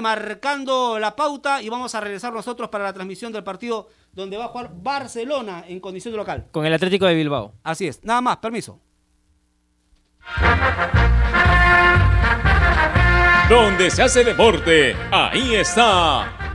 marcando la pauta y vamos a regresar nosotros para la transmisión del partido donde va a jugar Barcelona en condición de local. Con el Atlético de Bilbao. Así es, nada más, permiso. Donde se hace deporte, ahí está.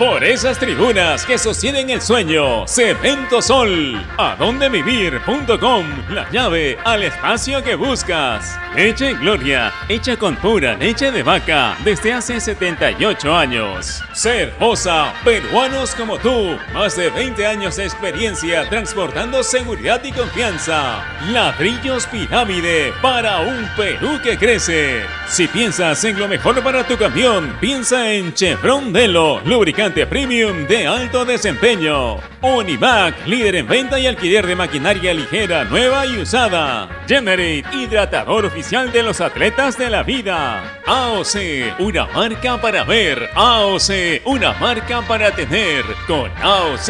Por esas tribunas que sostienen el sueño, Cemento Sol, adondevivir.com, la llave al espacio que buscas. Leche Gloria, hecha con pura leche de vaca desde hace 78 años. Cervosa, peruanos como tú, más de 20 años de experiencia transportando seguridad y confianza. Ladrillos Pirámide para un Perú que crece. Si piensas en lo mejor para tu camión, piensa en Chevron Delo, lubricante premium de alto desempeño. Univac, líder en venta y alquiler de maquinaria ligera, nueva y usada. Generate, hidratador oficial de los atletas de la vida. AOC, una marca para ver. AOC, una marca para tener. Con AOC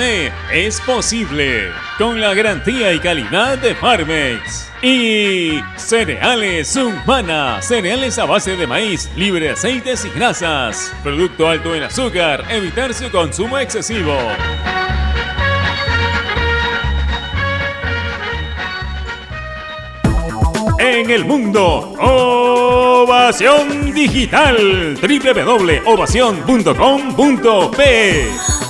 es posible. Con la garantía y calidad de Farmex. Y cereales Humana, cereales a base de maíz, libre de aceites y grasas. Producto alto en azúcar, evitar su consumo excesivo. En el mundo, Ovación Digital, www.ovación.com.p.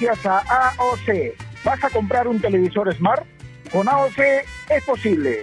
Gracias a AOC. ¿Vas a comprar un televisor Smart? Con AOC es posible.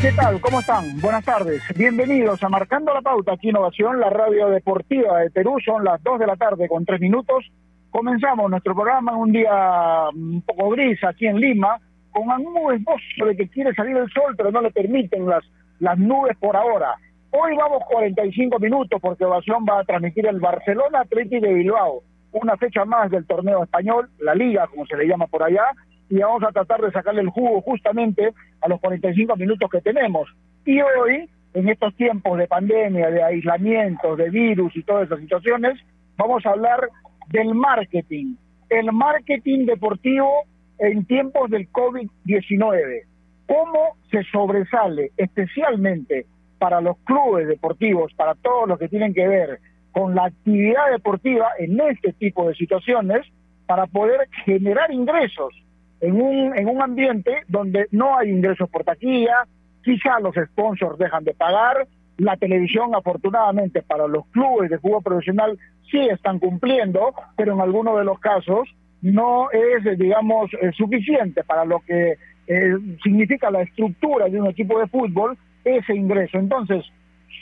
¿Qué tal? ¿Cómo están? Buenas tardes. Bienvenidos a Marcando la Pauta aquí Innovación, la radio deportiva de Perú. Son las 2 de la tarde con 3 minutos. Comenzamos nuestro programa en un día un poco gris aquí en Lima, con un esbozo de que quiere salir el sol, pero no le permiten las, las nubes por ahora. Hoy vamos 45 minutos porque Ovación va a transmitir el Barcelona Atlético de Bilbao, una fecha más del torneo español, la liga como se le llama por allá, y vamos a tratar de sacarle el jugo justamente a los 45 minutos que tenemos. Y hoy, en estos tiempos de pandemia, de aislamiento, de virus y todas esas situaciones, vamos a hablar del marketing, el marketing deportivo en tiempos del COVID-19. ¿Cómo se sobresale especialmente para los clubes deportivos, para todos los que tienen que ver con la actividad deportiva en este tipo de situaciones, para poder generar ingresos en un, en un ambiente donde no hay ingresos por taquilla, quizá los sponsors dejan de pagar, la televisión afortunadamente para los clubes de fútbol profesional sí están cumpliendo, pero en algunos de los casos no es, digamos, eh, suficiente para lo que eh, significa la estructura de un equipo de fútbol ese ingreso. Entonces,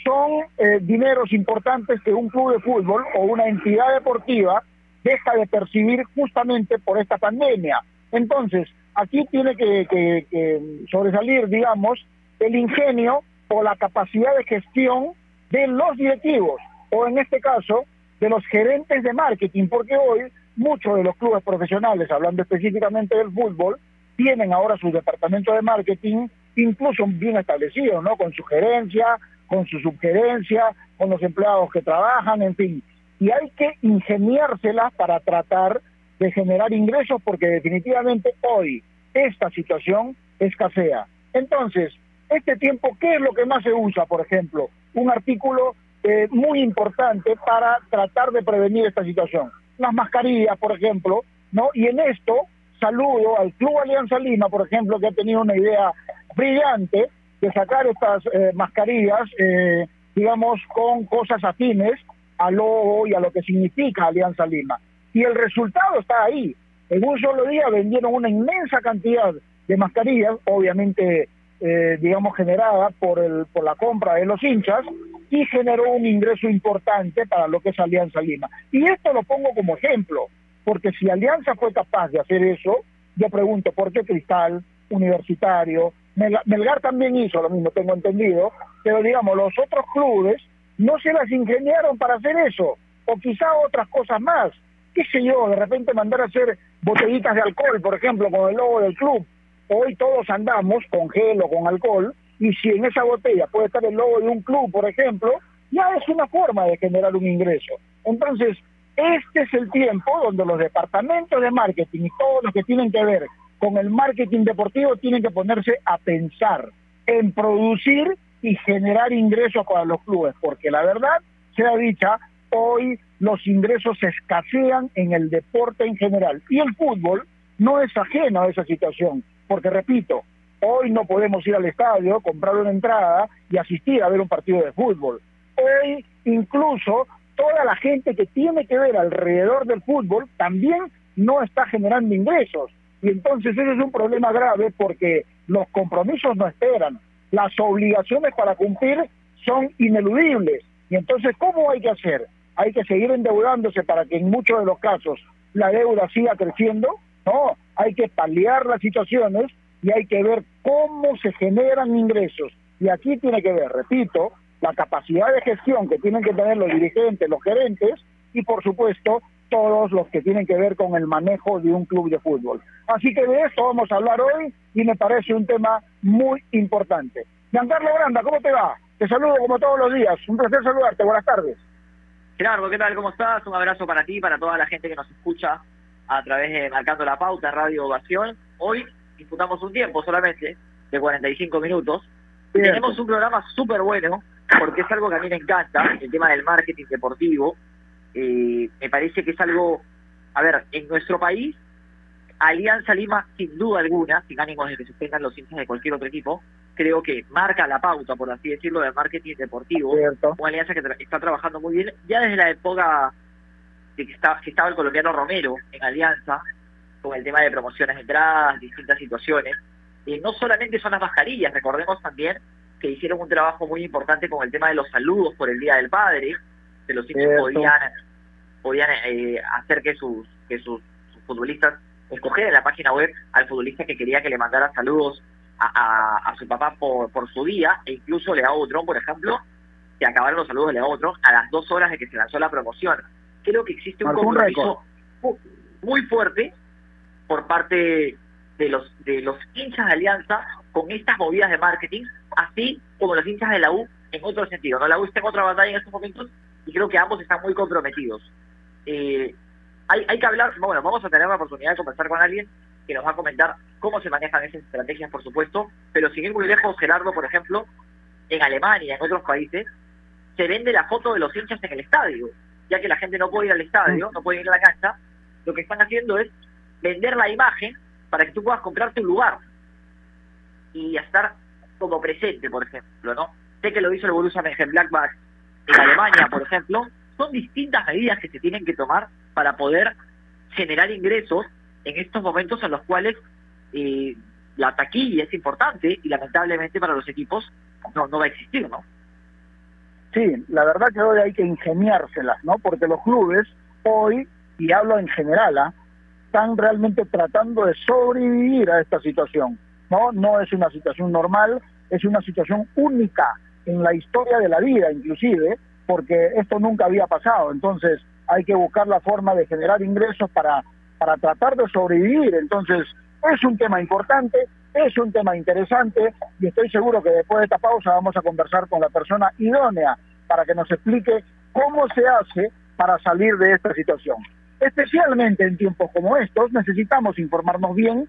son eh, dineros importantes que un club de fútbol o una entidad deportiva deja de percibir justamente por esta pandemia. Entonces, aquí tiene que, sobresalir, digamos, el ingenio o la capacidad de gestión de los directivos, o en este caso, de los gerentes de marketing, porque hoy muchos de los clubes profesionales, hablando específicamente del fútbol, tienen ahora su departamento de marketing incluso bien establecido, ¿no? Con su gerencia, con su subgerencia, con los empleados que trabajan, en fin. Y hay que ingeniárselas para tratar de generar ingresos porque definitivamente hoy esta situación escasea. Entonces, este tiempo, ¿qué es lo que más se usa, por ejemplo? Un artículo eh, muy importante para tratar de prevenir esta situación. Las mascarillas, por ejemplo, ¿no? Y en esto saludo al Club Alianza Lima, por ejemplo, que ha tenido una idea brillante de sacar estas eh, mascarillas, eh, digamos, con cosas afines a Lobo y a lo que significa Alianza Lima. Y el resultado está ahí. En un solo día vendieron una inmensa cantidad de mascarillas, obviamente, eh, digamos, generada por, el, por la compra de los hinchas, y generó un ingreso importante para lo que es Alianza Lima. Y esto lo pongo como ejemplo, porque si Alianza fue capaz de hacer eso, yo pregunto, ¿por qué Cristal, Universitario, Melgar también hizo lo mismo, tengo entendido, pero digamos, los otros clubes no se las ingeniaron para hacer eso, o quizá otras cosas más. ¿Qué sé yo? De repente mandar a hacer botellitas de alcohol, por ejemplo, con el logo del club. Hoy todos andamos con gel o con alcohol, y si en esa botella puede estar el logo de un club, por ejemplo, ya es una forma de generar un ingreso. Entonces, este es el tiempo donde los departamentos de marketing y todos los que tienen que ver con el marketing deportivo tienen que ponerse a pensar en producir y generar ingresos para los clubes, porque la verdad, sea dicha, hoy los ingresos escasean en el deporte en general y el fútbol no es ajeno a esa situación, porque repito, hoy no podemos ir al estadio, comprar una entrada y asistir a ver un partido de fútbol. Hoy incluso toda la gente que tiene que ver alrededor del fútbol también no está generando ingresos. Y entonces ese es un problema grave porque los compromisos no esperan, las obligaciones para cumplir son ineludibles. Y entonces, ¿cómo hay que hacer? Hay que seguir endeudándose para que en muchos de los casos la deuda siga creciendo. No, hay que paliar las situaciones y hay que ver cómo se generan ingresos. Y aquí tiene que ver, repito, la capacidad de gestión que tienen que tener los dirigentes, los gerentes y por supuesto todos los que tienen que ver con el manejo de un club de fútbol. Así que de esto vamos a hablar hoy y me parece un tema muy importante. Giancarlo Granda, ¿cómo te va? Te saludo como todos los días. Un placer saludarte. Buenas tardes. Gerardo, ¿qué tal? ¿Cómo estás? Un abrazo para ti, para toda la gente que nos escucha a través de Marcando la Pauta, Radio Ovación. Hoy disputamos un tiempo solamente de 45 minutos. Tenemos un programa súper bueno porque es algo que a mí me encanta, el tema del marketing deportivo eh, me parece que es algo, a ver, en nuestro país, Alianza Lima, sin duda alguna, sin ánimos de que se tengan los hinchas de cualquier otro equipo, creo que marca la pauta, por así decirlo, del marketing deportivo. Una alianza que está trabajando muy bien, ya desde la época de que, está, que estaba el colombiano Romero en Alianza, con el tema de promociones de entradas, distintas situaciones. y no solamente son las mascarillas, recordemos también que hicieron un trabajo muy importante con el tema de los saludos por el Día del Padre, que los hinchas podían podían eh, hacer que sus que sus, futbolistas escoger en la página web al futbolista que quería que le mandara saludos a, a, su papá por, por su día e incluso Leao Butrón, por ejemplo, que acabaron los saludos de Leao Butrón a las dos horas de que se lanzó la promoción. Creo que existe un compromiso muy fuerte por parte de los de los hinchas de Alianza con estas movidas de marketing, así como los hinchas de la U en otro sentido. ¿no? La U está en otra batalla en estos momentos y creo que ambos están muy comprometidos. Eh, hay, hay que hablar, bueno, vamos a tener la oportunidad de conversar con alguien que nos va a comentar cómo se manejan esas estrategias, por supuesto, pero sin ir muy lejos, Gerardo, por ejemplo, en Alemania, en otros países, se vende la foto de los hinchas en el estadio, ya que la gente no puede ir al estadio, no puede ir a la cancha, lo que están haciendo es vender la imagen para que tú puedas comprar tu lugar y estar como presente, por ejemplo, ¿no? Sé que lo hizo el Borussia Mönchengladbach en Alemania, por ejemplo, son distintas medidas que se tienen que tomar para poder generar ingresos en estos momentos en los cuales eh, la taquilla es importante y lamentablemente para los equipos no, no va a existir, ¿no? Sí, la verdad que hoy hay que ingeniárselas, ¿no? Porque los clubes hoy, y hablo en general, ¿ah? están realmente tratando de sobrevivir a esta situación, ¿no? No es una situación normal, es una situación única en la historia de la vida, inclusive, porque esto nunca había pasado. Entonces hay que buscar la forma de generar ingresos para, para tratar de sobrevivir. Entonces es un tema importante, es un tema interesante y estoy seguro que después de esta pausa vamos a conversar con la persona idónea para que nos explique cómo se hace para salir de esta situación. Especialmente en tiempos como estos necesitamos informarnos bien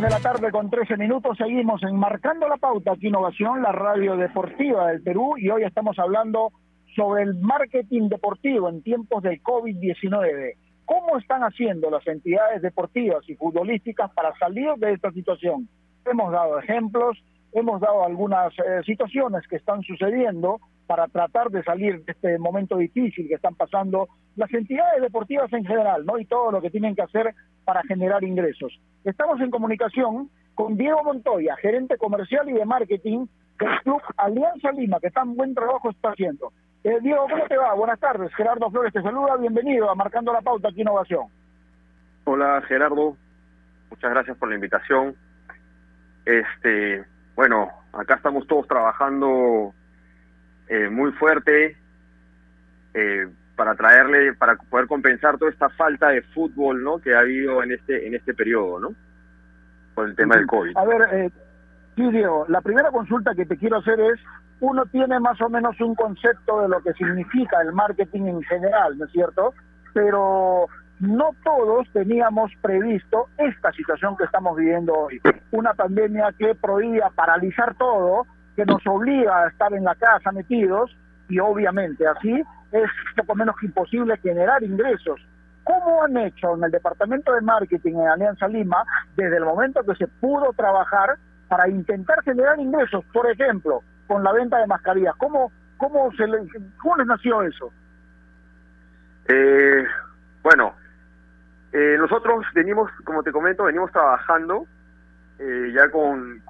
De la tarde con 13 minutos. Seguimos enmarcando la pauta aquí Innovación, la radio deportiva del Perú, y hoy estamos hablando sobre el marketing deportivo en tiempos del COVID-19. ¿Cómo están haciendo las entidades deportivas y futbolísticas para salir de esta situación? Hemos dado ejemplos, hemos dado algunas eh, situaciones que están sucediendo para tratar de salir de este momento difícil que están pasando las entidades deportivas en general, ¿no? Y todo lo que tienen que hacer para generar ingresos. Estamos en comunicación con Diego Montoya, gerente comercial y de marketing del Club Alianza Lima, que tan buen trabajo está haciendo. Eh, Diego, ¿cómo te va? Buenas tardes. Gerardo Flores te saluda. Bienvenido a Marcando la Pauta aquí Innovación. Hola, Gerardo. Muchas gracias por la invitación. Este, bueno, acá estamos todos trabajando eh, muy fuerte eh, para traerle, para poder compensar toda esta falta de fútbol, ¿no? Que ha habido en este en este periodo, ¿no? Por el tema del COVID. A ver, eh, sí, Diego, la primera consulta que te quiero hacer es, uno tiene más o menos un concepto de lo que significa el marketing en general, ¿no es cierto? Pero no todos teníamos previsto esta situación que estamos viviendo hoy. Una pandemia que prohibía paralizar todo, que nos obliga a estar en la casa metidos y obviamente así es poco menos que imposible generar ingresos. ¿Cómo han hecho en el departamento de marketing en Alianza Lima desde el momento que se pudo trabajar para intentar generar ingresos? Por ejemplo, con la venta de mascarillas. ¿Cómo, cómo, se cómo les nació eso? Eh, bueno, eh, nosotros venimos, como te comento, venimos trabajando eh, ya con,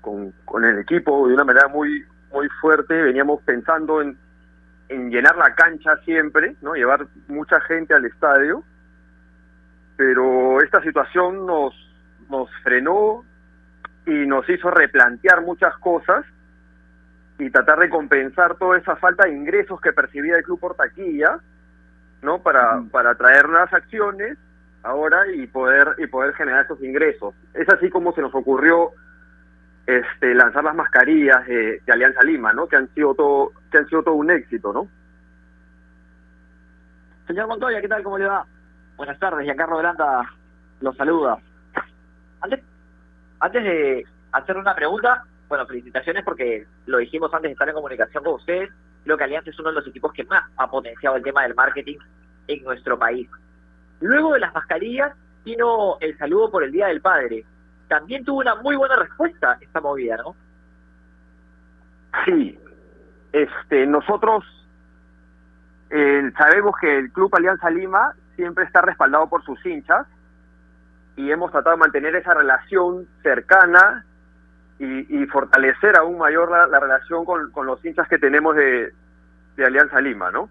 con, el equipo de una manera muy muy fuerte, veníamos pensando en, en llenar la cancha siempre, no llevar mucha gente al estadio, pero esta situación nos, nos frenó y nos hizo replantear muchas cosas y tratar de compensar toda esa falta de ingresos que percibía el club por taquilla, ¿no? Para, para traer las acciones ahora y poder y poder generar esos ingresos. Es así como se nos ocurrió este lanzar las mascarillas de, Alianza Lima, ¿no? Que han sido todo que han sido todo un éxito, ¿no? Señor Montoya, ¿qué tal? ¿Cómo le va? Buenas tardes, Giancarlo Delanta los saluda. Antes, antes de hacer una pregunta, bueno, felicitaciones porque lo dijimos antes de estar en comunicación con ustedes, creo que Alianza es uno de los equipos que más ha potenciado el tema del marketing en nuestro país. Luego de las mascarillas vino el saludo por el Día del Padre. También tuvo una muy buena respuesta esta movida, ¿no? Sí. Este, nosotros eh, sabemos que el Club Alianza Lima siempre está respaldado por sus hinchas y hemos tratado de mantener esa relación cercana y, fortalecer aún mayor la, relación con, los hinchas que tenemos de, de Alianza Lima, ¿no?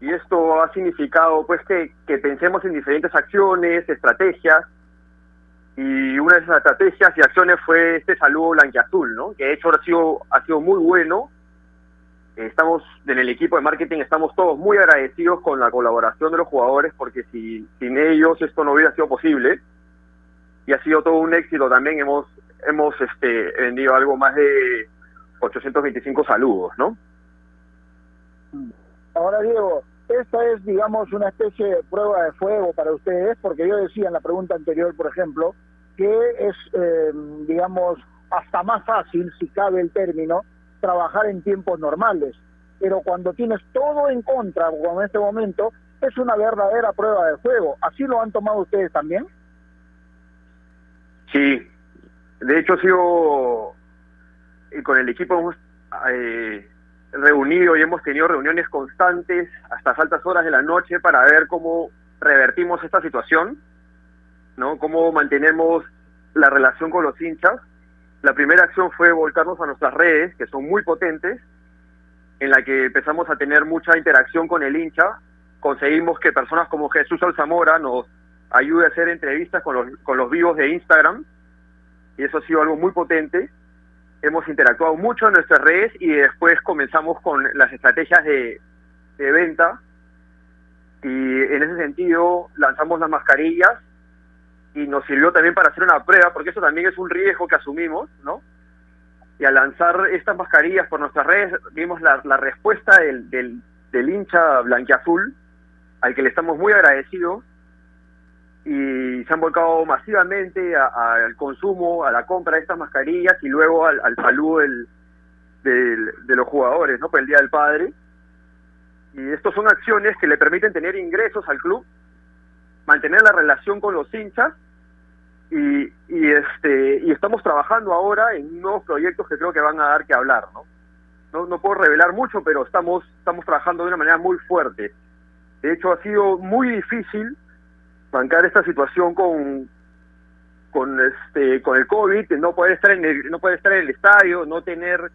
y esto ha significado pues que, que pensemos en diferentes acciones, estrategias, y una de esas estrategias y acciones fue este saludo blanquiazul, ¿no? Que de hecho ha sido, ha sido muy bueno estamos en el equipo de marketing, estamos todos muy agradecidos con la colaboración de los jugadores porque si, sin ellos esto no hubiera sido posible y ha sido todo un éxito también. Hemos, hemos este, vendido algo más de 825 saludos, ¿no? Ahora, Diego, esta es, digamos, una especie de prueba de fuego para ustedes, porque yo decía en la pregunta anterior, por ejemplo, que es, eh, digamos, hasta más fácil, si cabe el término, trabajar en tiempos normales. Pero cuando tienes todo en contra, como en este momento, es una verdadera prueba de fuego. ¿Así lo han tomado ustedes también? Sí, de hecho, sido con el equipo eh, reunido y hemos tenido reuniones constantes hasta altas horas de la noche para ver cómo revertimos esta situación, ¿no? Cómo mantenemos la relación con los hinchas. La primera acción fue volcarnos a nuestras redes, que son muy potentes, en la que empezamos a tener mucha interacción con el hincha. Conseguimos que personas como Jesús Alzamora nos ayude a hacer entrevistas con los, con los vivos de Instagram, y eso ha sido algo muy potente hemos interactuado mucho en nuestras redes y después comenzamos con las estrategias de, venta y en ese sentido lanzamos las mascarillas y nos sirvió también para hacer una prueba porque eso también es un riesgo que asumimos, ¿no? Y al lanzar estas mascarillas por nuestras redes vimos la, respuesta del, del, del hincha blanquiazul al que le estamos muy agradecidos y se han volcado masivamente al consumo, a la compra de estas mascarillas y luego al, saludo del, de los jugadores, ¿no? Por el Día del Padre. Y estas son acciones que le permiten tener ingresos al club, mantener la relación con los hinchas y, y este y estamos trabajando ahora en nuevos proyectos que creo que van a dar que hablar, ¿no? No, no puedo revelar mucho, pero estamos estamos trabajando de una manera muy fuerte. De hecho, ha sido muy difícil bancar esta situación con con este con el covid no poder estar en el, no poder estar en el estadio no tener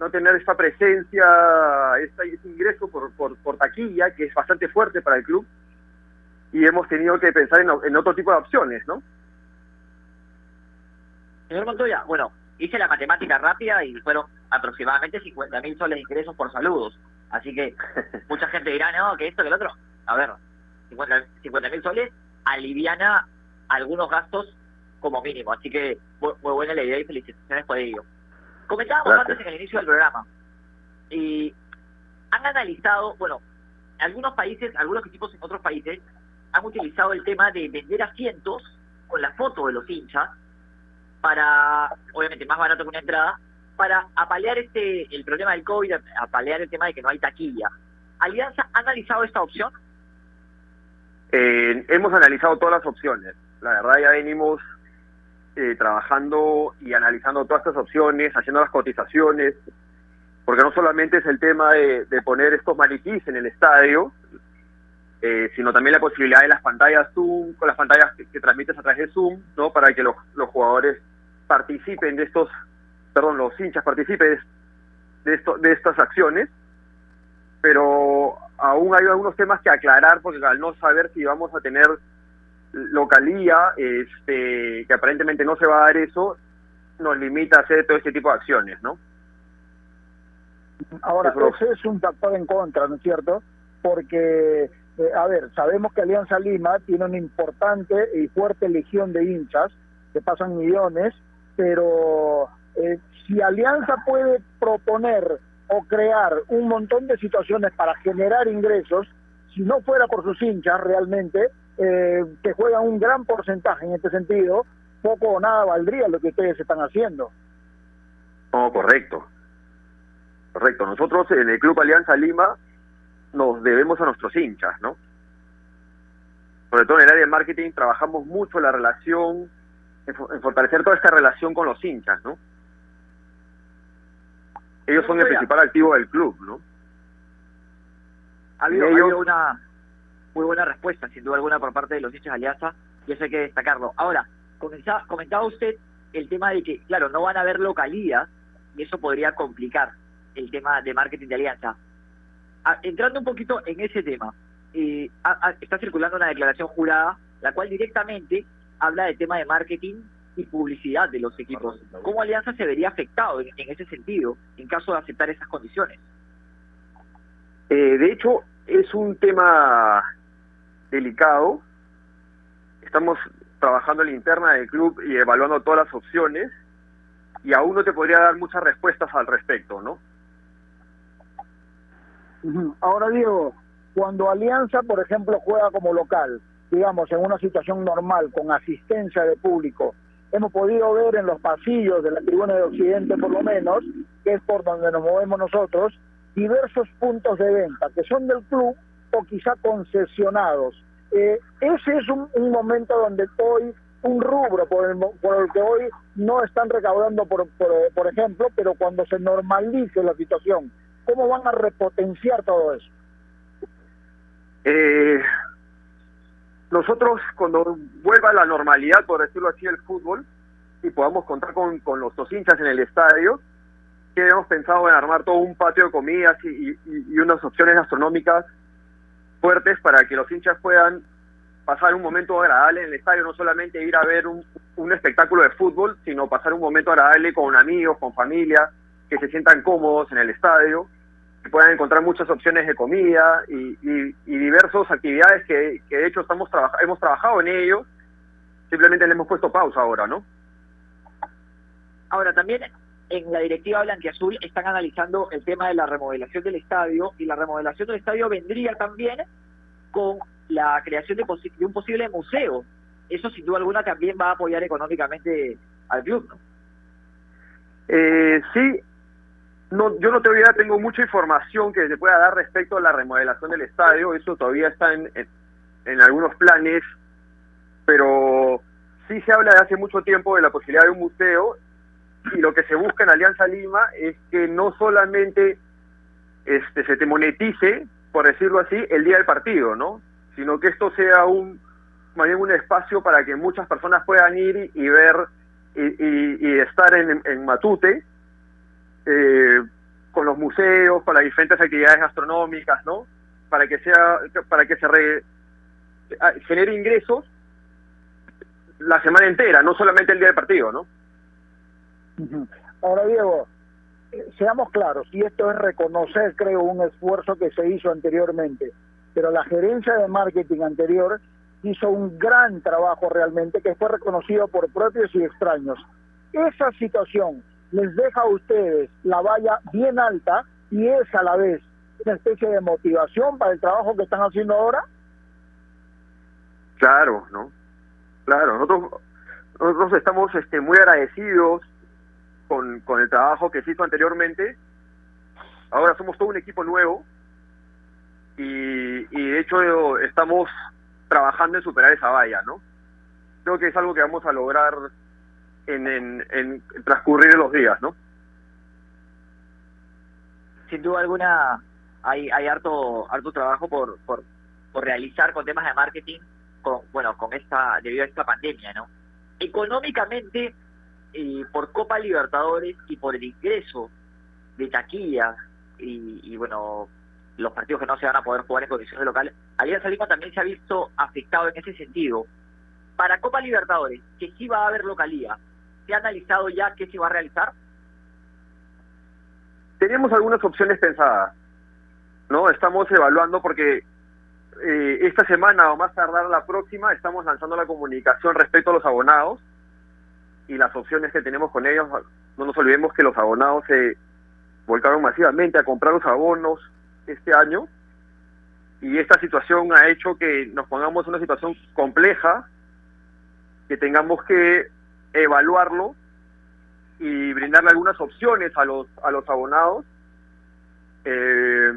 no tener esta presencia este, ingreso por, por, por taquilla que es bastante fuerte para el club y hemos tenido que pensar en, en otro tipo de opciones no señor Montoya bueno hice la matemática rápida y fueron aproximadamente 50 mil soles de ingresos por saludos. Así que mucha gente dirá no que esto que el otro a ver 50 mil soles, aliviana algunos gastos como mínimo. Así que muy, buena la idea y felicitaciones por ello. Comentábamos antes en el inicio del programa y han analizado, bueno, algunos países, algunos equipos en otros países han utilizado el tema de vender asientos con la foto de los hinchas para, obviamente más barato que una entrada, para apalear este el problema del COVID, apalear el tema de que no hay taquilla. ¿Alianza ha analizado esta opción? Eh, hemos analizado todas las opciones. La verdad ya venimos eh, trabajando y analizando todas estas opciones, haciendo las cotizaciones, porque no solamente es el tema de, poner estos maniquís en el estadio, eh, sino también la posibilidad de las pantallas Zoom, con las pantallas que, transmites a través de Zoom, ¿no? Para que los, los jugadores participen de estos, perdón, los hinchas participen de, esto, de estas acciones. Pero aún hay algunos temas que aclarar porque al no saber si vamos a tener localía, este, que aparentemente no se va a dar eso, nos limita a hacer todo este tipo de acciones, ¿no? Ahora, ese es un factor en contra, ¿no es cierto? Porque, eh, a ver, sabemos que Alianza Lima tiene una importante y fuerte legión de hinchas, que pasan millones, pero eh, si Alianza puede proponer o crear un montón de situaciones para generar ingresos, si no fuera por sus hinchas realmente, eh, que juegan un gran porcentaje en este sentido, poco o nada valdría lo que ustedes están haciendo. No, correcto. Correcto. Nosotros en el Club Alianza Lima nos debemos a nuestros hinchas, ¿no? Sobre todo en el área de marketing trabajamos mucho la relación, en fortalecer toda esta relación con los hinchas, ¿no? Ellos son el principal activo del club, ¿no? Ha habido, una muy buena respuesta, sin duda alguna, por parte de los hinchas de Alianza, y eso hay que destacarlo. Ahora, comentaba usted el tema de que, claro, no van a haber localías, y eso podría complicar el tema de marketing de Alianza. entrando un poquito en ese tema, eh, está circulando una declaración jurada, la cual directamente habla del tema de marketing y publicidad de los equipos. ¿Cómo Alianza se vería afectado en, ese sentido en caso de aceptar esas condiciones? Eh, de hecho, es un tema delicado. Estamos trabajando en la interna del club y evaluando todas las opciones y aún no te podría dar muchas respuestas al respecto, ¿no? Ahora Diego, cuando Alianza, por ejemplo, juega como local, digamos, en una situación normal, con asistencia de público, hemos podido ver en los pasillos de la tribuna de Occidente, por lo menos, que es por donde nos movemos nosotros, diversos puntos de venta que son del club o quizá concesionados. Eh, ese es un, momento donde hoy, un rubro por el, por el que hoy no están recaudando, por, por ejemplo, pero cuando se normalice la situación, ¿cómo van a repotenciar todo eso? Eh, nosotros cuando vuelva a la normalidad, por decirlo así, el fútbol, y podamos contar con, con los dos hinchas en el estadio, que hemos pensado en armar todo un patio de comidas y, y, unas opciones gastronómicas fuertes para que los hinchas puedan pasar un momento agradable en el estadio, no solamente ir a ver un, un espectáculo de fútbol, sino pasar un momento agradable con amigos, con familia, que se sientan cómodos en el estadio puedan encontrar muchas opciones de comida y, y, diversas actividades que, de hecho estamos hemos trabajado en ello, simplemente le hemos puesto pausa ahora, ¿no? Ahora, también en la directiva Blanquiazul están analizando el tema de la remodelación del estadio y la remodelación del estadio vendría también con la creación de, un posible museo. Eso sin duda alguna también va a apoyar económicamente al club, ¿no? Eh, sí, no, yo no todavía tengo mucha información que se pueda dar respecto a la remodelación del estadio, eso todavía está en, en, algunos planes, pero sí se habla de hace mucho tiempo de la posibilidad de un museo y lo que se busca en Alianza Lima es que no solamente este se te monetice, por decirlo así, el día del partido, ¿no? Sino que esto sea un más bien un espacio para que muchas personas puedan ir y, ver y, y, estar en, en Matute eh, con los museos, para diferentes actividades gastronómicas, ¿no? Para que sea, para que se ah, genere ingresos la semana entera, no solamente el día del partido, ¿no? Ahora, Diego, eh, seamos claros, y esto es reconocer, creo, un esfuerzo que se hizo anteriormente, pero la gerencia de marketing anterior hizo un gran trabajo realmente que fue reconocido por propios y extraños. Esa situación les deja a ustedes la valla bien alta y es a la vez una especie de motivación para el trabajo que están haciendo ahora? Claro, ¿no? Claro, nosotros, nosotros estamos este, muy agradecidos con, con el trabajo que se hizo anteriormente. Ahora somos todo un equipo nuevo y, y de hecho estamos trabajando en superar esa valla, ¿no? Creo que es algo que vamos a lograr en, en, transcurrir los días, ¿no? Sin duda alguna hay, hay harto, harto trabajo por, por, por realizar con temas de marketing, con, bueno, con esta, debido a esta pandemia, ¿no? Económicamente, y por Copa Libertadores y por el ingreso de taquillas y, y, bueno, los partidos que no se van a poder jugar en condiciones locales, Alianza Lima también se ha visto afectado en ese sentido. Para Copa Libertadores, que sí va a haber localía, ¿Se ha analizado ya qué se va a realizar? Tenemos algunas opciones pensadas, ¿no? Estamos evaluando porque eh, esta semana o más tardar la próxima estamos lanzando la comunicación respecto a los abonados y las opciones que tenemos con ellos. No nos olvidemos que los abonados se volcaron masivamente a comprar los abonos este año y esta situación ha hecho que nos pongamos en una situación compleja, que tengamos que evaluarlo y brindarle algunas opciones a los a los abonados eh,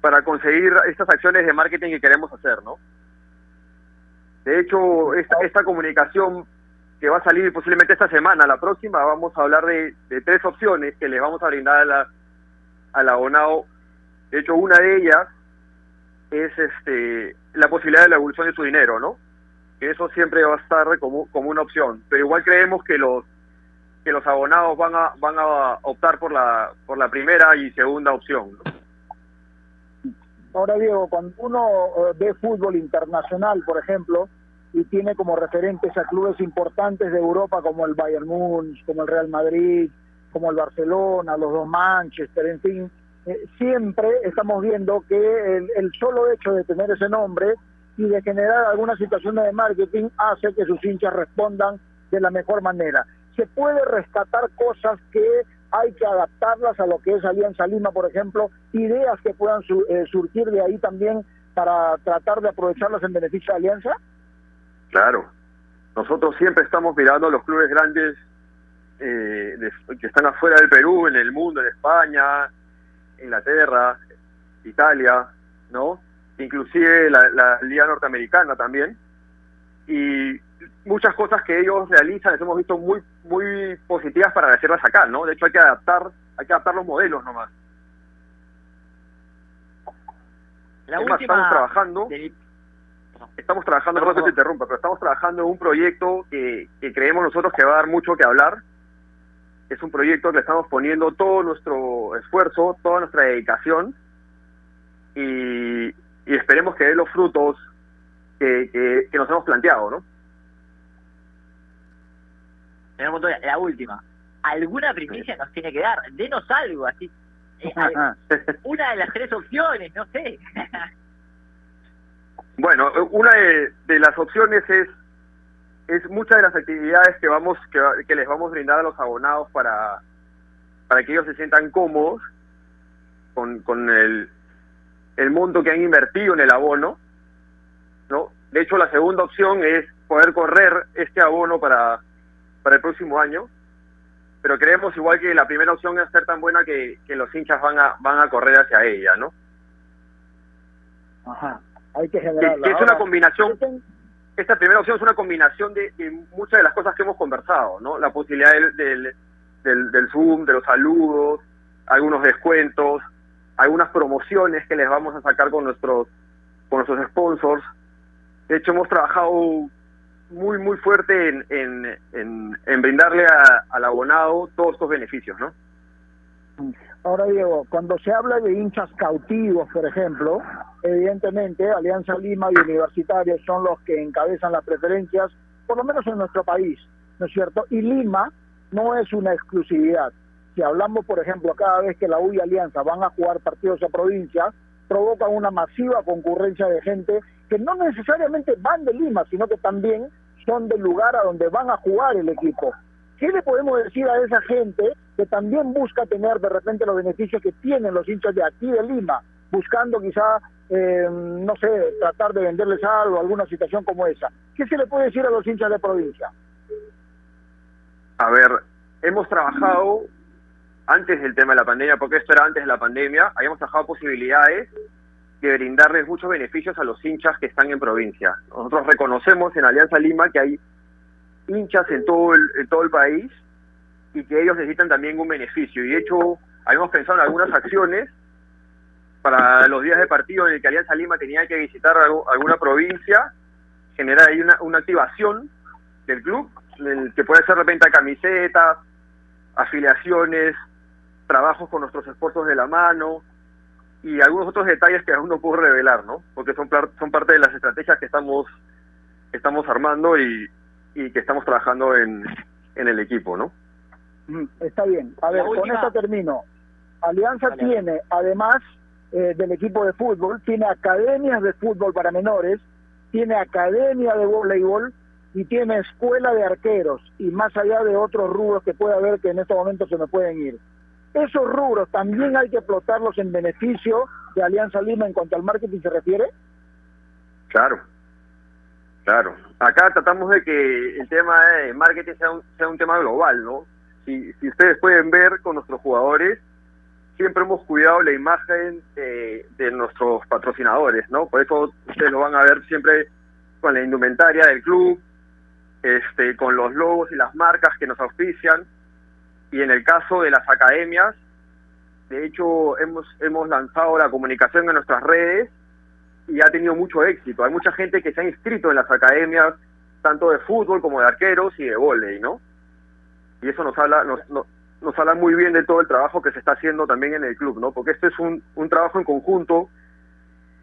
para conseguir estas acciones de marketing que queremos hacer, ¿no? De hecho, esta, esta comunicación que va a salir posiblemente esta semana, la próxima, vamos a hablar de, de tres opciones que le vamos a brindar a la, al abonado. De hecho, una de ellas es este la posibilidad de la evolución de su dinero, ¿no? Que eso siempre va a estar como, como una opción. Pero igual creemos que los que los abonados van a van a optar por la por la primera y segunda opción. Ahora Diego, cuando uno eh, ve fútbol internacional, por ejemplo, y tiene como referentes a clubes importantes de Europa como el Bayern Múnich, como el Real Madrid, como el Barcelona, los dos Manchester, en fin, eh, siempre estamos viendo que el, el, solo hecho de tener ese nombre y de generar algunas situaciones de marketing hace que sus hinchas respondan de la mejor manera. Se puede rescatar cosas que hay que adaptarlas a lo que es Alianza Lima, por ejemplo, ideas que puedan eh, surgir de ahí también para tratar de aprovecharlas en beneficio de Alianza? Claro, nosotros siempre estamos mirando los clubes grandes eh, que están afuera del Perú, en el mundo, en España, Inglaterra, Italia, ¿no? Inclusive la, la Liga Norteamericana también. Y muchas cosas que ellos realizan les hemos visto muy muy positivas para hacerlas acá, ¿no? De hecho hay que adaptar, hay que adaptar los modelos nomás. La última... estamos trabajando, estamos trabajando, no, no, te interrumpa, pero estamos trabajando en un proyecto que, que creemos nosotros que va a dar mucho que hablar. Es un proyecto que estamos poniendo todo nuestro esfuerzo, toda nuestra dedicación y, y esperemos que dé los frutos que, que, que nos hemos planteado, ¿no? La última. ¿Alguna primicia nos tiene que dar? Denos algo, así. Eh, una de las tres opciones, no sé. bueno, una de, de, las opciones es es muchas de las actividades que vamos que, que, les vamos a brindar a los abonados para para que ellos se sientan cómodos con, con el, el monto que han invertido en el abono, ¿no? De hecho, la segunda opción es poder correr este abono para para el próximo año, pero creemos igual que la primera opción es ser tan buena que, que los hinchas van a van a correr hacia ella, ¿no? Ajá, hay que generarla. Que, es una combinación, esta primera opción es una combinación de, de, muchas de las cosas que hemos conversado, ¿no? La posibilidad del, del, del, del Zoom, de los saludos, algunos descuentos, algunas promociones que les vamos a sacar con nuestros con nuestros sponsors. De hecho, hemos trabajado muy, muy fuerte en, en, en, en brindarle a, al abonado todos estos beneficios, ¿no? Ahora, Diego, cuando se habla de hinchas cautivos, por ejemplo, evidentemente Alianza Lima y Universitarios son los que encabezan las preferencias, por lo menos en nuestro país, ¿no es cierto? Y Lima no es una exclusividad. Si hablamos, por ejemplo, cada vez que la U y Alianza van a jugar partidos a provincia, provocan una masiva concurrencia de gente que no necesariamente van de Lima, sino que también son del lugar a donde van a jugar el equipo. ¿Qué le podemos decir a esa gente que también busca tener de repente los beneficios que tienen los hinchas de aquí de Lima, buscando quizá, eh, no sé, tratar de venderles algo, alguna situación como esa? ¿Qué se le puede decir a los hinchas de provincia? A ver, hemos trabajado antes del tema de la pandemia, porque esto era antes de la pandemia, habíamos trabajado posibilidades de brindarles muchos beneficios a los hinchas que están en provincia. Nosotros reconocemos en Alianza Lima que hay hinchas en todo el, en todo el país y que ellos necesitan también un beneficio. Y de hecho, habíamos pensado en algunas acciones para los días de partido en el que Alianza Lima tenía que visitar alguna provincia, generar ahí una, una activación del club, que puede ser de repente camisetas, afiliaciones, trabajos con nuestros esfuerzos de la mano, y algunos otros detalles que aún no puedo revelar, ¿no? Porque son, son parte de las estrategias que estamos, estamos armando y, y que estamos trabajando en, en el equipo, ¿no? Mm, está bien. A ver, con esto termino. Alianza vale. tiene, además eh, del equipo de fútbol, tiene academias de fútbol para menores, tiene academia de voleibol y tiene escuela de arqueros y más allá de otros rubros que puede haber que en estos momentos se me pueden ir esos rubros también hay que explotarlos en beneficio de Alianza Lima en cuanto al marketing se refiere? Claro, claro. Acá tratamos de que el tema de marketing sea un, sea un tema global, ¿no? Si, ustedes pueden ver con nuestros jugadores, siempre hemos cuidado la imagen de, de nuestros patrocinadores, ¿no? Por eso ustedes lo van a ver siempre con la indumentaria del club, este, con los logos y las marcas que nos auspician y en el caso de las academias, de hecho hemos, hemos lanzado la comunicación en nuestras redes y ha tenido mucho éxito. Hay mucha gente que se ha inscrito en las academias, tanto de fútbol como de arqueros y de volei, ¿no? Y eso nos habla, nos, nos, nos habla muy bien de todo el trabajo que se está haciendo también en el club, ¿no? Porque este es un, un trabajo en conjunto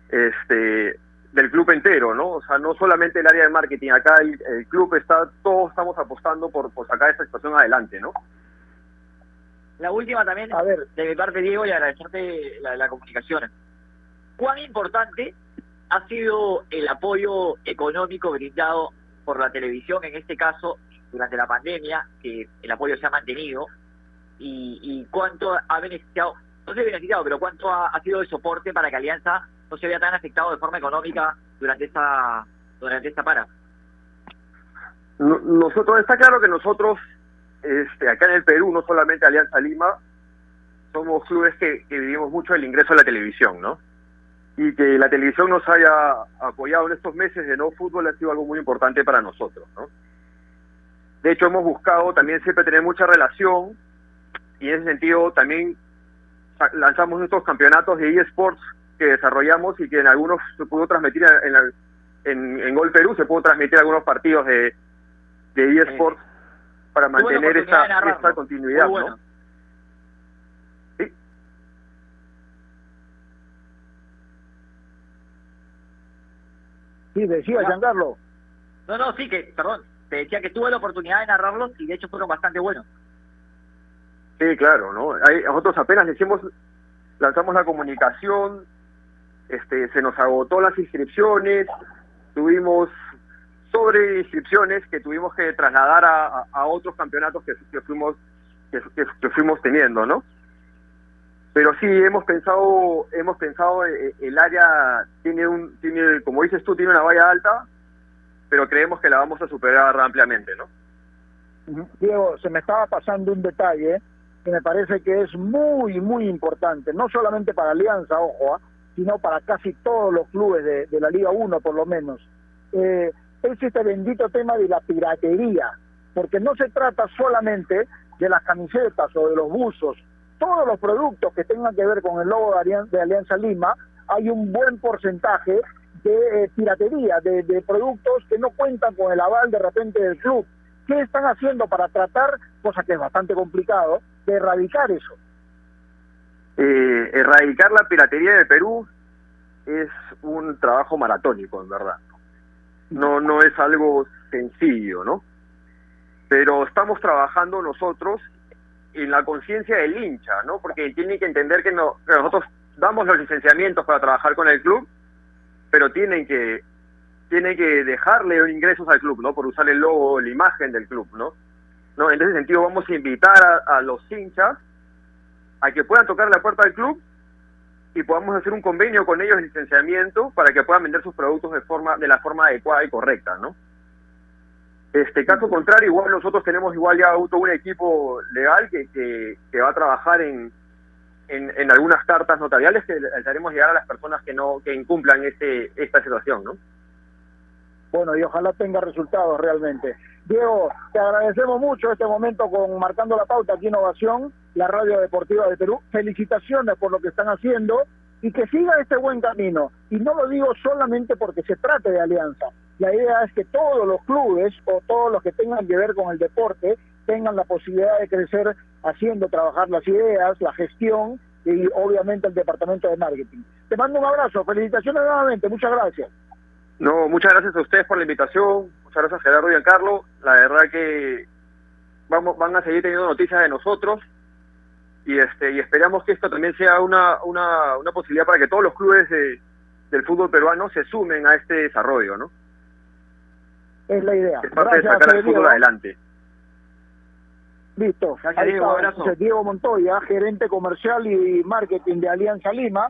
este del club entero, ¿no? O sea, no solamente el área de marketing, acá el, el club está, todos estamos apostando por, por sacar esta situación adelante, ¿no? La última también, A ver. de mi parte, Diego, y agradecerte la, la comunicación. ¿Cuán importante ha sido el apoyo económico brindado por la televisión, en este caso, durante la pandemia, que el apoyo se ha mantenido? ¿Y, y cuánto ha beneficiado, no sé beneficiado, pero cuánto ha, ha sido el soporte para que Alianza no se vea tan afectado de forma económica durante esta, durante esta para? No- nosotros está claro que nosotros este acá en el Perú no solamente Alianza Lima somos clubes que, que vivimos mucho el ingreso a la televisión no y que la televisión nos haya apoyado en estos meses de no fútbol ha sido algo muy importante para nosotros no de hecho hemos buscado también siempre tener mucha relación y en ese sentido también lanzamos estos campeonatos de eSports que desarrollamos y que en algunos se pudo transmitir en, la- en, en Gol Perú se pudo transmitir algunos partidos de, de eSports para mantener narrarlo. esta continuidad, bueno. ¿no? Sí, decía Ya. Giancarlo. No, no, sí, que, perdón, te decía que tuve la oportunidad de narrarlos y de hecho fueron bastante buenos. Sí, claro, ¿no? Ahí nosotros apenas hicimos, lanzamos la comunicación, este, se nos agotó las inscripciones, tuvimos sobre inscripciones que tuvimos que trasladar a, otros campeonatos que, que fuimos que, que- fuimos teniendo, ¿no? Pero sí hemos pensado, hemos pensado eh, el área tiene un, tiene, como dices tú, tiene una valla alta, pero creemos que la vamos a superar ampliamente, ¿no? Diego, se me estaba pasando un detalle que me parece que es muy, muy importante, no solamente para Alianza, ojo, ¿ah? sino para casi todos los clubes de, de la Liga 1 por lo menos. Eh, es este bendito tema de la piratería, porque no se trata solamente de las camisetas o de los buzos, todos los productos que tengan que ver con el logo de Alianza, Lima, hay un buen porcentaje de eh, piratería, de, de productos que no cuentan con el aval de repente del club. ¿Qué están haciendo para tratar, cosa que es bastante complicado, de erradicar eso? eh, erradicar la piratería de Perú es un trabajo maratónico, en verdad. No, no es algo sencillo, ¿no? Pero estamos trabajando nosotros en la conciencia del hincha, ¿no? Porque tiene que entender que, no, nosotros damos los licenciamientos para trabajar con el club, pero tienen que tienen que dejarle ingresos al club, ¿no? Por usar el logo, la imagen del club, ¿no? No, en ese sentido vamos a invitar a, a los hinchas a que puedan tocar la puerta del club y podamos hacer un convenio con ellos de licenciamiento para que puedan vender sus productos de forma de la forma adecuada y correcta, ¿no? Este caso contrario, igual nosotros tenemos igual ya todo un equipo legal que, que, que va a trabajar en, en, en algunas cartas notariales que haremos llegar a las personas que no que incumplan este esta situación, ¿no? Bueno, y ojalá tenga resultados realmente. Diego, te agradecemos mucho este momento con Marcando la Pauta aquí en Ovación, la radio deportiva de Perú. Felicitaciones por lo que están haciendo y que siga este buen camino. Y no lo digo solamente porque se trate de alianza. La idea es que todos los clubes o todos los que tengan que ver con el deporte tengan la posibilidad de crecer haciendo trabajar las ideas, la gestión y obviamente el departamento de marketing. Te mando un abrazo, felicitaciones nuevamente, muchas gracias. No, muchas gracias a ustedes por la invitación, muchas gracias Gerardo y Giancarlo, la verdad que vamos van a seguir teniendo noticias de nosotros y este y esperamos que esto también sea una una, una posibilidad para que todos los clubes de- del fútbol peruano se sumen a este desarrollo, ¿no? Es la idea. Es parte de Gracias, sacar el Diego. fútbol adelante. Listo. Gracias, Ahí Diego, está, abrazo. Diego Montoya, gerente comercial y marketing de Alianza Lima,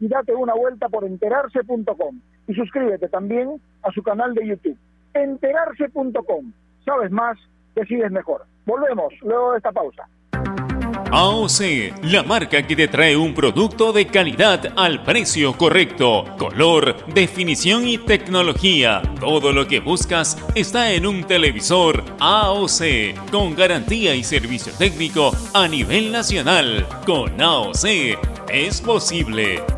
y date una vuelta por enterarse.com y suscríbete también a su canal de YouTube. Enterarse.com. Sabes más, decides mejor. Volvemos luego de esta pausa. AOC, la marca que te trae un producto de calidad al precio correcto, color, definición y tecnología. Todo lo que buscas está en un televisor AOC, con garantía y servicio técnico a nivel nacional. Con AOC es posible.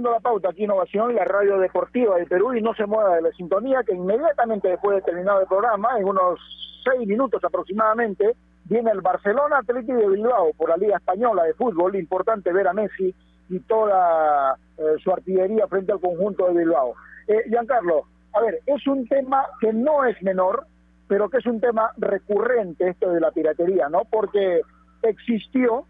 Marcando la Pauta, aquí Innovación, la radio deportiva del Perú, y no se mueva de la sintonía, que inmediatamente después de terminado el programa, en unos seis minutos aproximadamente, viene el Barcelona Atlético de Bilbao por la Liga Española de Fútbol. Importante ver a Messi y toda eh, su artillería frente al conjunto de Bilbao. Eh, Giancarlo, a ver, es un tema que no es menor, pero que es un tema recurrente esto de la piratería, ¿no? Porque existió,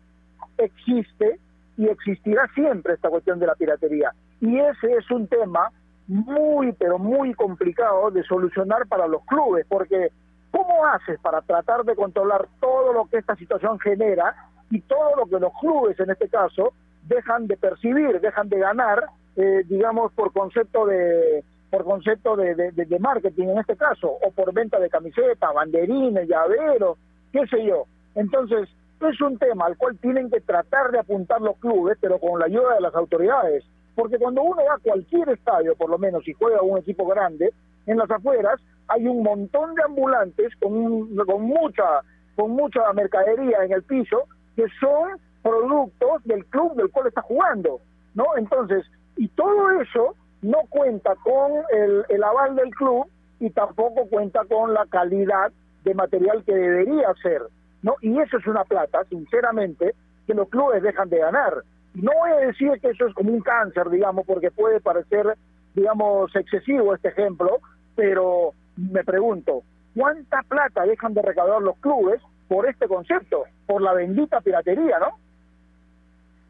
existe y existirá siempre esta cuestión de la piratería. Y ese es un tema muy, pero muy complicado de solucionar para los clubes, porque ¿cómo haces para tratar de controlar todo lo que esta situación genera y todo lo que los clubes, en este caso, dejan de percibir, dejan de ganar, eh, digamos, por concepto de por concepto de, de, marketing en este caso, o por venta de camisetas, banderines, llaveros, qué sé yo. Entonces, es un tema al cual tienen que tratar de apuntar los clubes, pero con la ayuda de las autoridades. Porque cuando uno va a cualquier estadio, por lo menos, y juega un equipo grande, en las afueras hay un montón de ambulantes con, con, mucha, con mucha mercadería en el piso que son productos del club del cual está jugando, ¿no? Entonces, y todo eso no cuenta con el, el aval del club y tampoco cuenta con la calidad de material que debería ser. ¿No? Y eso es una plata, sinceramente, que los clubes dejan de ganar. No voy a decir que eso es como un cáncer, digamos, porque puede parecer, digamos, excesivo este ejemplo, pero me pregunto, ¿cuánta plata dejan de recaudar los clubes por este concepto, por la bendita piratería, no?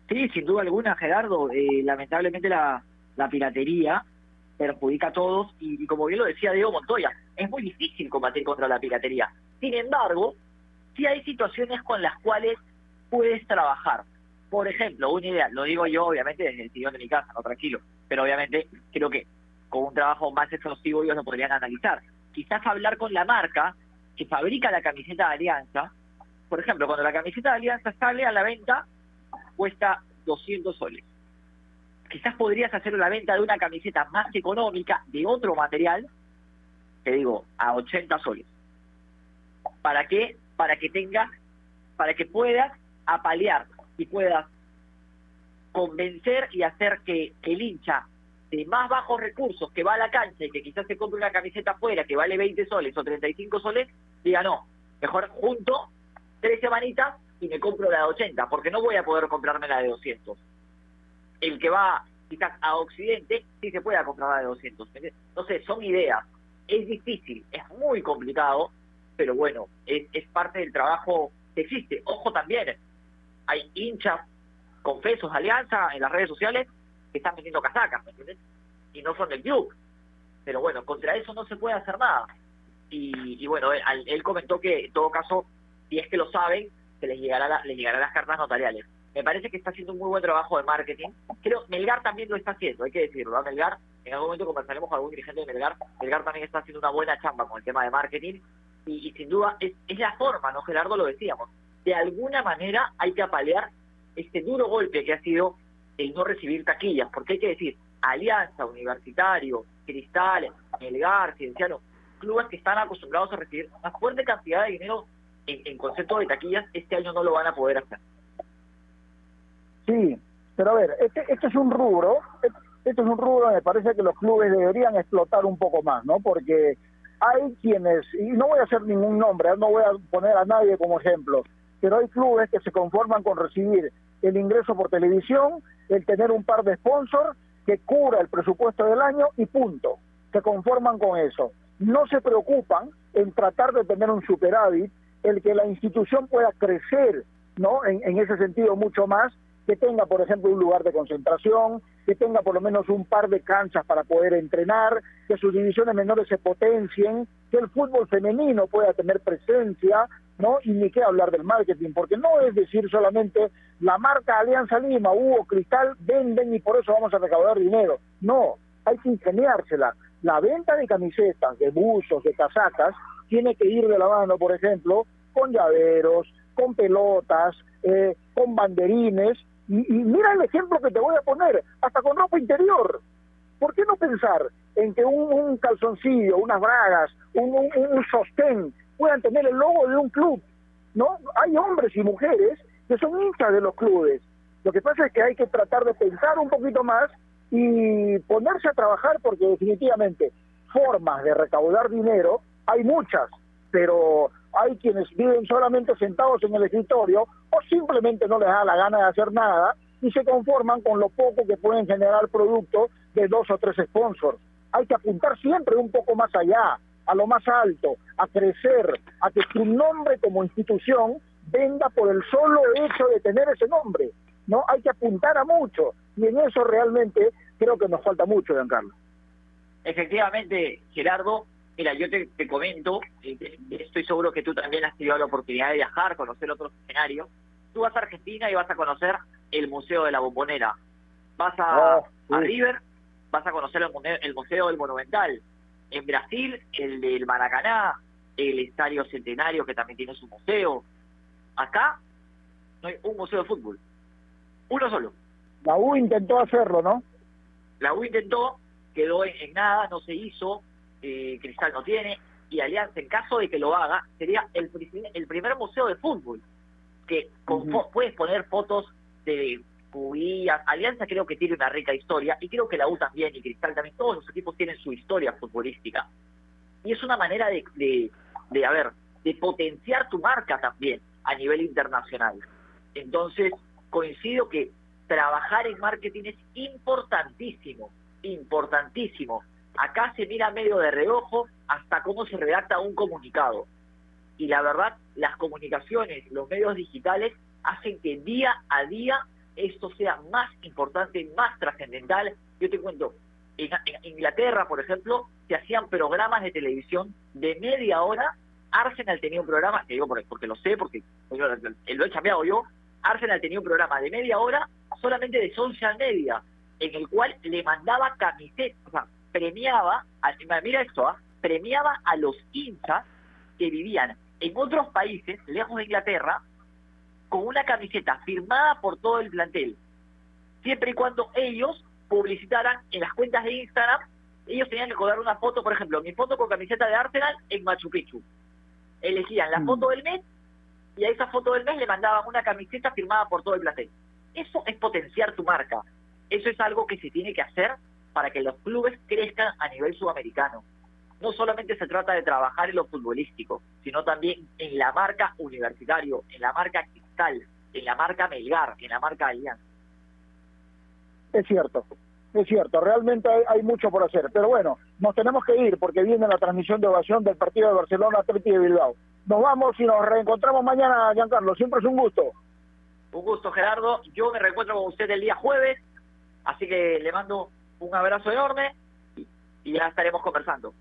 Sí, sin duda alguna, Gerardo. Eh, lamentablemente la, piratería perjudica a todos y, como bien lo decía Diego Montoya, es muy difícil combatir contra la piratería. Sin embargo, sí hay situaciones con las cuales puedes trabajar. Por ejemplo, una idea, lo digo yo obviamente desde el sillón de mi casa, no tranquilo, pero obviamente creo que con un trabajo más exhaustivo ellos lo podrían analizar. Quizás hablar con la marca que fabrica la camiseta de Alianza. Por ejemplo, cuando la camiseta de Alianza sale a la venta, cuesta 200 soles. Quizás podrías hacer la venta de una camiseta más económica de otro material, te digo, a 80 soles. ¿Para qué? Para que tengas, para que puedas apalear y puedas convencer y hacer que el hincha de más bajos recursos que va a la cancha y que quizás se compre una camiseta afuera que vale 20 soles o 35 soles, diga no, mejor junto tres semanitas y me compro la de 80, porque no voy a poder comprarme la de 200. El que va quizás a Occidente sí se puede comprar la de 200. Entonces son ideas. Es difícil, es muy complicado, pero bueno, es, es parte del trabajo que existe. Ojo también, hay hinchas confesos, alianza en las redes sociales que están vendiendo casacas, ¿me entiendes? Y no son del club. Pero bueno, contra eso no se puede hacer nada. Y, y bueno, él, él, comentó que en todo caso, si es que lo saben, se les llegará, la, les llegará las cartas notariales. Me parece que está haciendo un muy buen trabajo de marketing. Creo Melgar también lo está haciendo, hay que decirlo. ¿no? Melgar, en algún momento conversaremos con algún dirigente de Melgar. Melgar también está haciendo una buena chamba con el tema de marketing. Y, sin duda es, es la forma, ¿no, Gerardo? Lo decíamos. De alguna manera hay que apalear este duro golpe que ha sido el no recibir taquillas, porque hay que decir, Alianza, Universitario, Cristal, Melgar, Cienciano, clubes que están acostumbrados a recibir una fuerte cantidad de dinero en, en concepto de taquillas, este año no lo van a poder hacer. Sí, pero a ver, este, este es un rubro, este, este es un rubro me parece que los clubes deberían explotar un poco más, ¿no? Porque hay quienes, y no voy a hacer ningún nombre, no voy a poner a nadie como ejemplo, pero hay clubes que se conforman con recibir el ingreso por televisión, el tener un par de sponsors que cura el presupuesto del año y punto. Se conforman con eso. No se preocupan en tratar de tener un superávit, el que la institución pueda crecer, ¿no? En, en ese sentido mucho más que tenga, por ejemplo, un lugar de concentración, que tenga por lo menos un par de canchas para poder entrenar, que sus divisiones menores se potencien, que el fútbol femenino pueda tener presencia, ¿no? Y ni qué hablar del marketing, porque no es decir solamente la marca Alianza Lima, Hugo Cristal, venden y por eso vamos a recaudar dinero. No, hay que ingeniársela. La venta de camisetas, de buzos, de casacas, tiene que ir de la mano, por ejemplo, con llaveros, con pelotas, eh, con banderines, y, mira el ejemplo que te voy a poner, hasta con ropa interior. ¿Por qué no pensar en que un, calzoncillo, unas bragas, un, un, sostén puedan tener el logo de un club? ¿No? Hay hombres y mujeres que son hinchas de los clubes. Lo que pasa es que hay que tratar de pensar un poquito más y ponerse a trabajar porque definitivamente formas de recaudar dinero hay muchas, pero hay quienes viven solamente sentados en el escritorio o simplemente no les da la gana de hacer nada y se conforman con lo poco que pueden generar producto de dos o tres sponsors. Hay que apuntar siempre un poco más allá, a lo más alto, a crecer, a que su nombre como institución venga por el solo hecho de tener ese nombre. No, hay que apuntar a mucho y en eso realmente creo que nos falta mucho, Giancarlo. Efectivamente, Gerardo, Mira, yo te, comento, eh, estoy seguro que tú también has tenido la oportunidad de viajar, conocer otros escenarios. Tú vas a Argentina y vas a conocer el Museo de la Bombonera. Vas a, oh, River, vas a conocer el, Museo del Monumental. En Brasil, el del Maracaná, el Estadio Centenario, que también tiene su museo. Acá no hay un museo de fútbol. Uno solo. La U intentó hacerlo, ¿no? La U intentó, quedó en nada, no se hizo eh, Cristal no tiene, y Alianza, en caso de que lo haga, sería el, el primer museo de fútbol, que puedes poner fotos de cubillas, Alianza creo que tiene una rica historia, y creo que la U también, y Cristal también, todos los equipos tienen su historia futbolística. Y es una manera de, de, de a ver, de potenciar tu marca también a nivel internacional. Entonces, coincido que trabajar en marketing es importantísimo, importantísimo. Acá se mira medio de reojo hasta cómo se redacta un comunicado. Y la verdad, las comunicaciones, los medios digitales hacen que día a día esto sea más importante, más trascendental. Yo te cuento, en, Inglaterra, por ejemplo, se hacían programas de televisión de media hora. Arsenal tenía un programa, que digo porque lo sé, porque lo he cambiado yo. Arsenal tenía un programa de media hora solamente de social media, en el cual le mandaba camisetas, o sea, premiaba, mira esto, ¿ah? premiaba a los hinchas que vivían en otros países, lejos de Inglaterra, con una camiseta firmada por todo el plantel, siempre y cuando ellos publicitaran en las cuentas de Instagram, ellos tenían que colgar una foto, por ejemplo, mi foto con camiseta de Arsenal en Machu Picchu. Elegían la mm. foto del mes y a esa foto del mes le mandaban una camiseta firmada por todo el plantel. Eso es potenciar tu marca. Eso es algo que se tiene que hacer para que los clubes crezcan a nivel sudamericano. No solamente se trata de trabajar en lo futbolístico, sino también en la marca universitario, en la marca cristal, en la marca Melgar, en la marca Alianza. Es cierto, es cierto, realmente hay, mucho por hacer. Pero bueno, nos tenemos que ir porque viene la transmisión de ovación del partido de Barcelona Atleti de Bilbao. Nos vamos y nos reencontramos mañana, Giancarlo. Siempre es un gusto. Un gusto, Gerardo. Yo me reencuentro con usted el día jueves, así que le mando un abrazo enorme y ya estaremos conversando.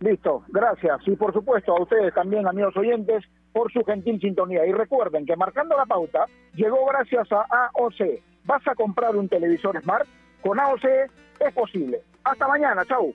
Listo, gracias. Y por supuesto a ustedes también, amigos oyentes, por su gentil sintonía. Y recuerden que marcando la pauta llegó gracias a AOC. ¿Vas a comprar un televisor Smart? Con AOC es posible. Hasta mañana, chau.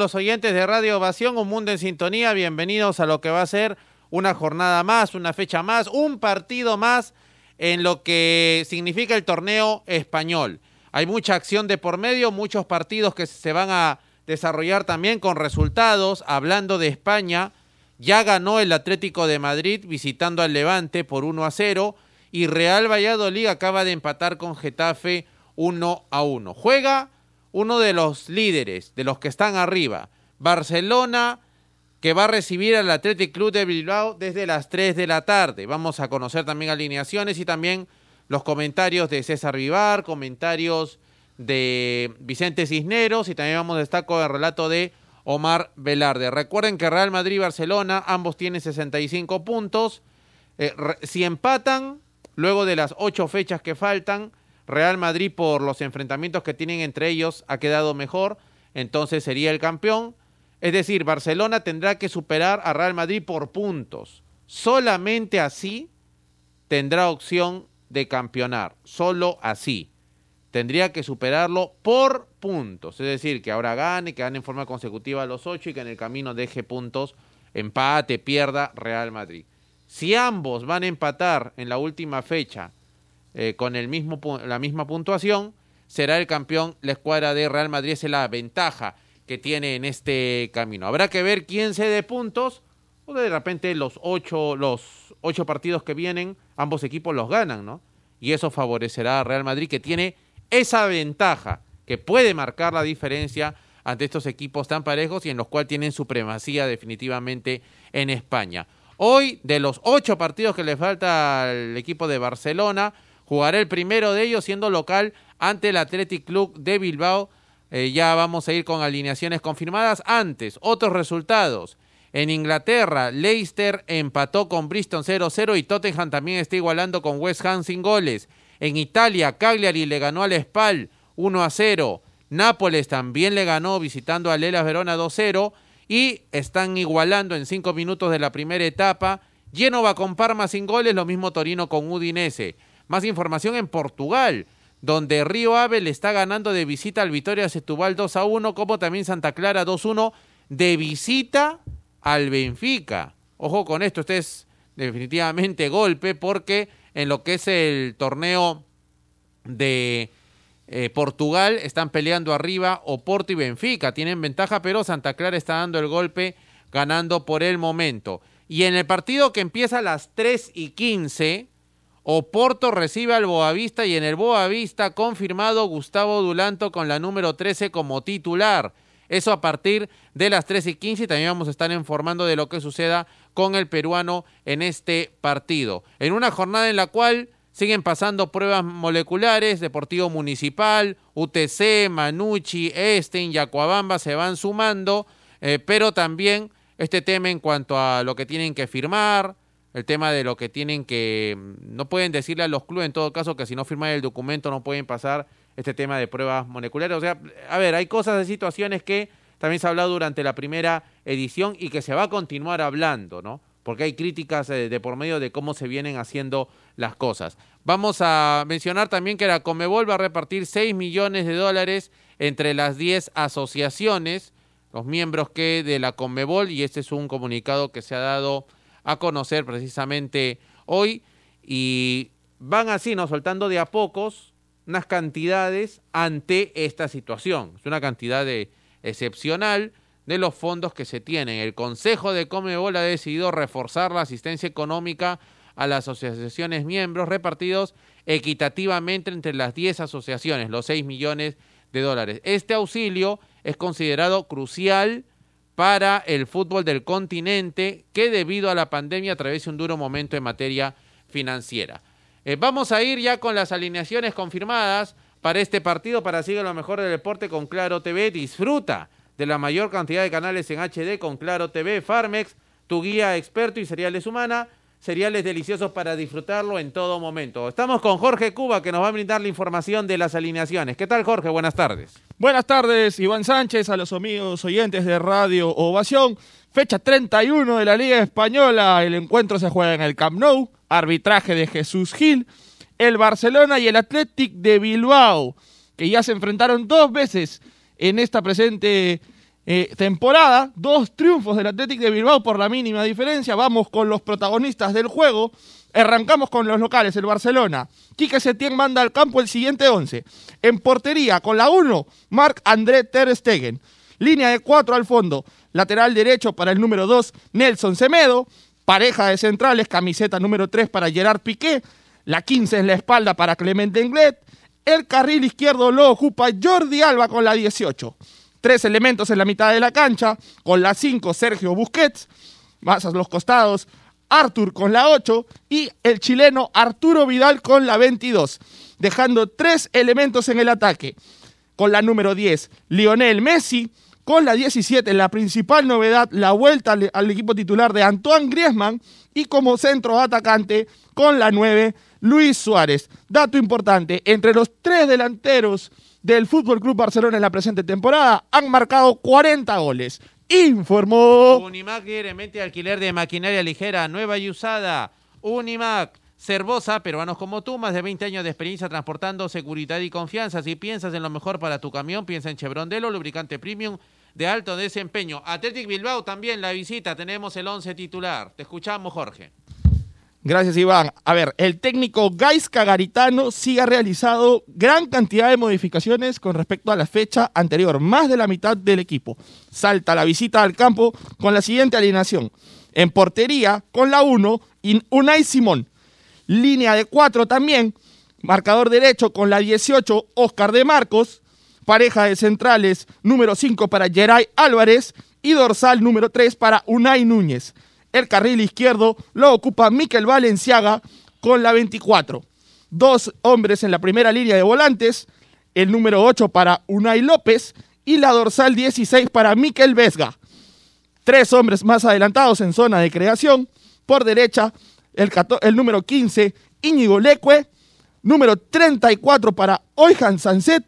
los oyentes de Radio Ovación? Un mundo en sintonía, bienvenidos a lo que va a ser una jornada más, una fecha más, un partido más en lo que significa el torneo español. Hay mucha acción de por medio, muchos partidos que se van a desarrollar también con resultados. Hablando de España, ya ganó el Atlético de Madrid visitando al Levante por 1 a 0 y Real Valladolid acaba de empatar con Getafe 1 a 1. Juega uno de los líderes, de los que están arriba, Barcelona, que va a recibir al Athletic Club de Bilbao desde las 3 de la tarde. Vamos a conocer también alineaciones y también los comentarios de César Vivar, comentarios de Vicente Cisneros y también vamos a estar con el relato de Omar Velarde. Recuerden que Real Madrid y Barcelona ambos tienen 65 puntos. Eh, si empatan, luego de las ocho fechas que faltan, Real Madrid por los enfrentamientos que tienen entre ellos ha quedado mejor, entonces sería el campeón. Es decir, Barcelona tendrá que superar a Real Madrid por puntos. Solamente así tendrá opción de campeonar. Solo así. Tendría que superarlo por puntos. Es decir, que ahora gane, que gane en forma consecutiva los ocho y que en el camino deje puntos, empate, pierda Real Madrid. Si ambos van a empatar en la última fecha eh, con el mismo, la misma puntuación, será el campeón la escuadra de Real Madrid. Es la ventaja que tiene en este camino. Habrá que ver quién se dé puntos o de repente los ocho, los ocho partidos que vienen, ambos equipos los ganan, ¿no? Y eso favorecerá a Real Madrid que tiene esa ventaja que puede marcar la diferencia ante estos equipos tan parejos y en los cuales tienen supremacía definitivamente en España. Hoy, de los ocho partidos que le falta al equipo de Barcelona, Jugará el primero de ellos siendo local ante el Athletic Club de Bilbao. Eh, ya vamos a ir con alineaciones confirmadas. Antes, otros resultados. En Inglaterra, Leicester empató con Bristol 0-0 y Tottenham también está igualando con West Ham sin goles. En Italia, Cagliari le ganó al Spal 1-0. Nápoles también le ganó visitando a Lelas Verona 2-0 y están igualando en cinco minutos de la primera etapa. Génova con Parma sin goles, lo mismo Torino con Udinese. Más información en Portugal, donde Río Ave le está ganando de visita al Vitoria Setúbal 2 a 1, como también Santa Clara 2-1 de visita al Benfica. Ojo con esto, este es definitivamente golpe porque en lo que es el torneo de eh, Portugal están peleando arriba Oporto y Benfica. Tienen ventaja, pero Santa Clara está dando el golpe ganando por el momento. Y en el partido que empieza a las 3 y 15, Oporto recibe al Boavista y en el Boavista confirmado Gustavo Dulanto con la número 13 como titular. Eso a partir de las 3 y 15 y también vamos a estar informando de lo que suceda con el peruano en este partido. En una jornada en la cual siguen pasando pruebas moleculares, Deportivo Municipal, UTC, Manucci, Esten, Yacuabamba se van sumando, eh, pero también este tema en cuanto a lo que tienen que firmar, el tema de lo que tienen que, no pueden decirle a los clubes en todo caso que si no firman el documento no pueden pasar este tema de pruebas moleculares. O sea, a ver, hay cosas de situaciones que también se ha hablado durante la primera edición y que se va a continuar hablando, ¿no? Porque hay críticas de, de por medio de cómo se vienen haciendo las cosas. Vamos a mencionar también que la Comebol va a repartir 6 millones de dólares entre las 10 asociaciones, los miembros que de la Comebol, y este es un comunicado que se ha dado a conocer precisamente hoy y van así, ¿no? Soltando de a pocos unas cantidades ante esta situación. Es una cantidad de, excepcional de los fondos que se tienen. El Consejo de Comebol ha decidido reforzar la asistencia económica a las asociaciones miembros repartidos equitativamente entre las 10 asociaciones, los 6 millones de dólares. Este auxilio es considerado crucial para el fútbol del continente que debido a la pandemia atraviesa un duro momento en materia financiera. Eh, vamos a ir ya con las alineaciones confirmadas para este partido, para seguir lo mejor del deporte con Claro TV. Disfruta de la mayor cantidad de canales en HD con Claro TV, Farmex, tu guía experto y cereales humana cereales deliciosos para disfrutarlo en todo momento. Estamos con Jorge Cuba que nos va a brindar la información de las alineaciones. ¿Qué tal Jorge? Buenas tardes. Buenas tardes Iván Sánchez, a los amigos oyentes de Radio Ovación. Fecha 31 de la Liga Española, el encuentro se juega en el Camp Nou, arbitraje de Jesús Gil, el Barcelona y el Athletic de Bilbao, que ya se enfrentaron dos veces en esta presente eh, temporada, dos triunfos del Athletic de Bilbao por la mínima diferencia. Vamos con los protagonistas del juego. Arrancamos con los locales, el Barcelona. Quique Setién manda al campo el siguiente 11. En portería, con la 1, Marc André Ter Stegen. Línea de 4 al fondo. Lateral derecho para el número 2, Nelson Semedo. Pareja de centrales, camiseta número 3 para Gerard Piqué. La 15 en la espalda para Clemente Englet. El carril izquierdo lo ocupa Jordi Alba con la 18 tres elementos en la mitad de la cancha, con la 5 Sergio Busquets, más a los costados Artur con la 8 y el chileno Arturo Vidal con la 22, dejando tres elementos en el ataque. Con la número 10, Lionel Messi, con la 17, la principal novedad, la vuelta al, al equipo titular de Antoine Griezmann y como centro atacante, con la 9, Luis Suárez. Dato importante, entre los tres delanteros del Fútbol Club Barcelona en la presente temporada han marcado 40 goles. Informó. Unimac mente alquiler de maquinaria ligera, nueva y usada. Unimac. Cervosa, peruanos como tú, más de 20 años de experiencia transportando seguridad y confianza. Si piensas en lo mejor para tu camión, piensa en Chevron Delo, lubricante premium de alto desempeño. Athletic Bilbao también la visita, tenemos el 11 titular. Te escuchamos, Jorge. Gracias, Iván. A ver, el técnico Gaisca Garitano sí ha realizado gran cantidad de modificaciones con respecto a la fecha anterior, más de la mitad del equipo. Salta la visita al campo con la siguiente alineación. En portería, con la 1, Unai Simón. Línea de 4 también. Marcador derecho con la 18, Oscar de Marcos. Pareja de centrales, número 5 para Geray Álvarez. Y dorsal número 3 para Unai Núñez. El carril izquierdo lo ocupa Miquel Valenciaga con la 24. Dos hombres en la primera línea de volantes, el número 8 para Unai López y la dorsal 16 para Miquel Vesga. Tres hombres más adelantados en zona de creación. Por derecha, el, número 15, Íñigo Leque. Número 34 para Oijan Sanset.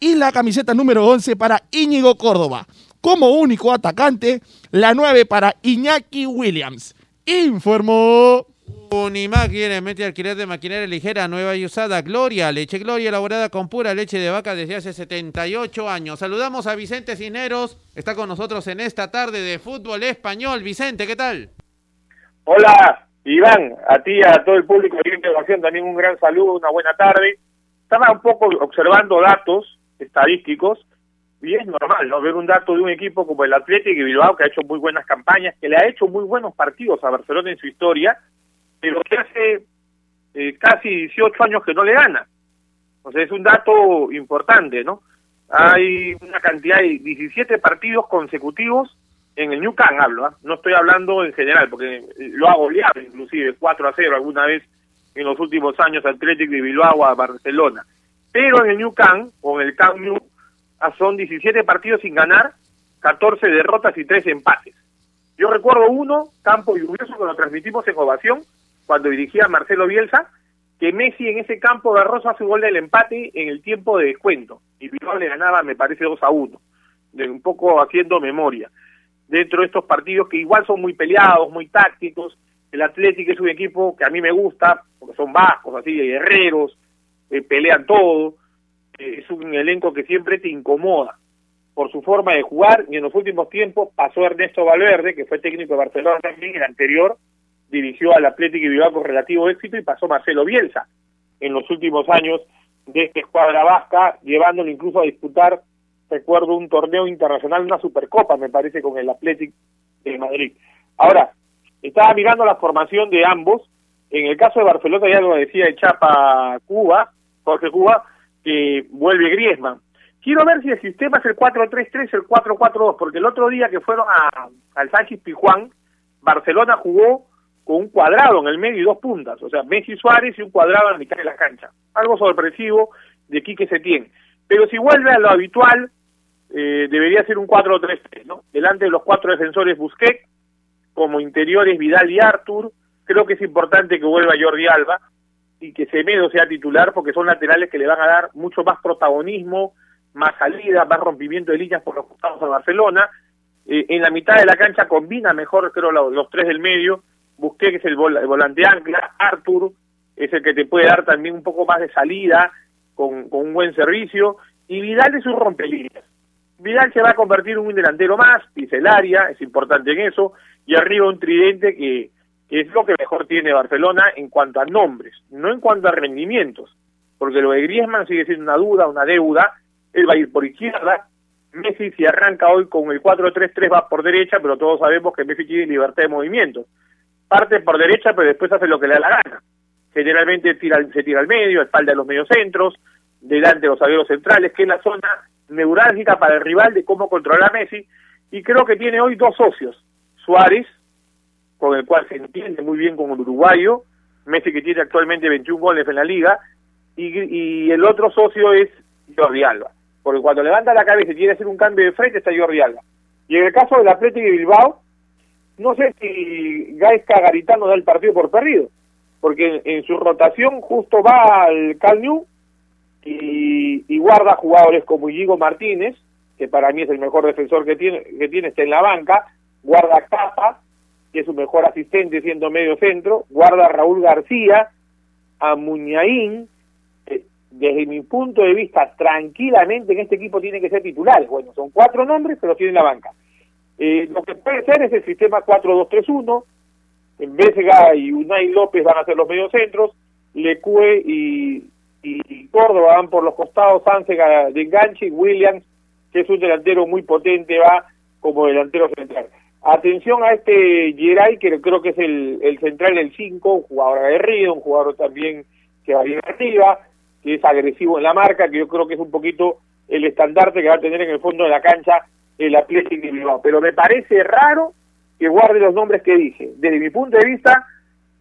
Y la camiseta número 11 para Íñigo Córdoba como único atacante, la 9 para Iñaki Williams. Informó. Unimac quiere mete alquiler de maquinaria ligera, nueva y usada. Gloria, leche Gloria elaborada con pura leche de vaca desde hace 78 años. Saludamos a Vicente Cineros, está con nosotros en esta tarde de fútbol español. Vicente, ¿qué tal? Hola, Iván, a ti, a todo el público de Integración también un gran saludo, una buena tarde. Estaba un poco observando datos estadísticos y es normal, ¿no? Ver un dato de un equipo como el Atlético y Bilbao, que ha hecho muy buenas campañas, que le ha hecho muy buenos partidos a Barcelona en su historia, pero que hace eh, casi 18 años que no le gana. O sea, es un dato importante, ¿no? Hay una cantidad de 17 partidos consecutivos en el New Camp, hablo, ¿ah? no estoy hablando en general, porque lo ha goleado inclusive 4 a 0 alguna vez en los últimos años Atlético y Bilbao a Barcelona. Pero en el New Camp, o en el Camp New, son 17 partidos sin ganar, 14 derrotas y 3 empates. Yo recuerdo uno, campo lluvioso, que lo transmitimos en ovación, cuando dirigía Marcelo Bielsa, que Messi en ese campo Rosa su gol del empate en el tiempo de descuento. Y Bilbao le ganaba, me parece, 2 a 1. De un poco haciendo memoria. Dentro de estos partidos que igual son muy peleados, muy tácticos. El Atlético es un equipo que a mí me gusta, porque son bajos, así, de guerreros, eh, pelean todo es un elenco que siempre te incomoda por su forma de jugar y en los últimos tiempos pasó Ernesto Valverde, que fue técnico de Barcelona también, el anterior, dirigió al Atlético y Bilbao con relativo éxito y pasó Marcelo Bielsa en los últimos años de esta escuadra vasca, llevándolo incluso a disputar, recuerdo, un torneo internacional, una Supercopa, me parece, con el Atlético de Madrid. Ahora, estaba mirando la formación de ambos, en el caso de Barcelona ya lo decía el Chapa Cuba, Jorge Cuba, que vuelve Griezmann. Quiero ver si el sistema es el 4-3-3 el 4-4-2, porque el otro día que fueron a, al Sánchez Pijuán, Barcelona jugó con un cuadrado en el medio y dos puntas, o sea, Messi Suárez y un cuadrado en la mitad de la cancha. Algo sorpresivo de Quique Setién. Pero si vuelve a lo habitual, eh, debería ser un 4-3-3, ¿no? Delante de los cuatro defensores Busquets, como interiores Vidal y Artur, creo que es importante que vuelva Jordi Alba y que Semedo sea titular porque son laterales que le van a dar mucho más protagonismo, más salida, más rompimiento de líneas por los costados a Barcelona. Eh, en la mitad de la cancha combina mejor, creo, los, tres del medio. Busqué que es el, volante ancla, Artur es el que te puede dar también un poco más de salida con, un buen servicio. Y Vidal es un rompelíneas. Vidal se va a convertir en un delantero más, área, es importante en eso, y arriba un tridente que, es lo que mejor tiene Barcelona en cuanto a nombres, no en cuanto a rendimientos, porque lo de Griezmann sigue siendo una duda, una deuda, él va a ir por izquierda, Messi si arranca hoy con el 4-3-3 va por derecha, pero todos sabemos que Messi tiene libertad de movimiento, parte por derecha pero después hace lo que le da la gana, generalmente tira, se tira al medio, espalda de los mediocentros, delante de los zagueros centrales, que es la zona neurálgica para el rival de cómo controlar a Messi, y creo que tiene hoy dos socios, Suárez, con el cual se entiende muy bien con el uruguayo, Messi que tiene actualmente 21 goles en la liga, y, el otro socio es Jordi Alba, porque cuando levanta la cabeza y quiere hacer un cambio de frente está Jordi Alba. Y en el caso del Atlético de Bilbao, no sé si Gaisca Garitano da el partido por perdido, porque en, su rotación justo va al Cal y, y, guarda jugadores como Iñigo Martínez, que para mí es el mejor defensor que tiene, que tiene está en la banca, guarda Capa, que es su mejor asistente siendo medio centro, guarda a Raúl García, a Muñaín, desde mi punto de vista, tranquilamente en este equipo tiene que ser titulares. Bueno, son cuatro nombres, pero tienen la banca. Eh, lo que puede ser es el sistema 4-2-3-1, en y Unai López van a ser los mediocentros, Lecue y, y Córdoba van por los costados, Sánchez de enganche y Williams, que es un delantero muy potente, va como delantero central. Atención a este Geray, que creo que es el, central del 5, un jugador aguerrido, un jugador también que va bien arriba, que es agresivo en la marca, que yo creo que es un poquito el estandarte que va a tener en el fondo de la cancha el Atlético de Bilbao. Pero me parece raro que guarde los nombres que dije. Desde mi punto de vista,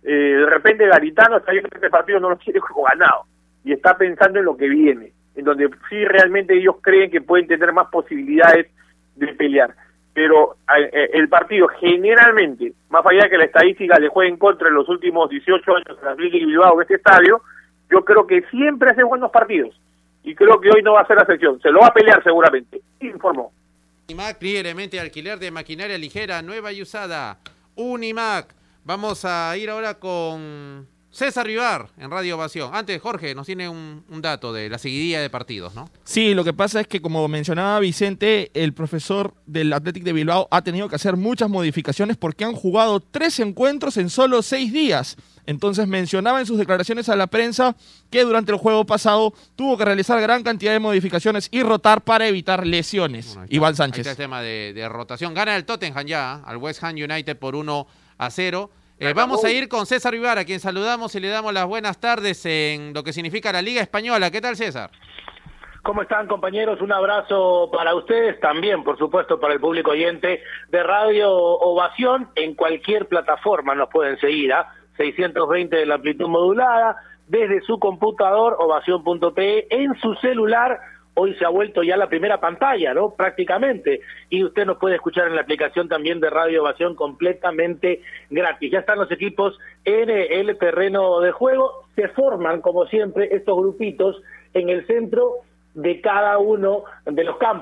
eh, de repente Garitano está viendo que este partido no lo como ganado y está pensando en lo que viene, en donde sí realmente ellos creen que pueden tener más posibilidades de pelear pero eh, el partido generalmente, más allá de que la estadística le juegue en contra en los últimos 18 años en Atlético y Bilbao este estadio, yo creo que siempre hace buenos partidos. Y creo que hoy no va a ser la sección. Se lo va a pelear seguramente. Informó. Unimac, libremente alquiler de maquinaria ligera, nueva y usada. Unimac. Vamos a ir ahora con César Rivar en Radio Ovación. Antes, Jorge, nos tiene un, dato de la seguidilla de partidos, ¿no? Sí, lo que pasa es que, como mencionaba Vicente, el profesor del Athletic de Bilbao ha tenido que hacer muchas modificaciones porque han jugado tres encuentros en solo seis días. Entonces mencionaba en sus declaraciones a la prensa que durante el juego pasado tuvo que realizar gran cantidad de modificaciones y rotar para evitar lesiones. Iván Sánchez. Ahí está el tema de, de, rotación. Gana el Tottenham ya al West Ham United por 1 a 0. Eh, vamos a ir con César Vivar, a quien saludamos y le damos las buenas tardes en lo que significa la Liga Española. ¿Qué tal, César? ¿Cómo están, compañeros? Un abrazo para ustedes, también, por supuesto, para el público oyente de Radio Ovación. En cualquier plataforma nos pueden seguir, ¿ah? 620 de la amplitud modulada, desde su computador, ovación.pe, en su celular hoy se ha vuelto ya la primera pantalla, ¿no? Prácticamente. Y usted nos puede escuchar en la aplicación también de Radio Ovación completamente gratis. Ya están los equipos en el terreno de juego. Se forman, como siempre, estos grupitos en el centro de cada uno de los campos.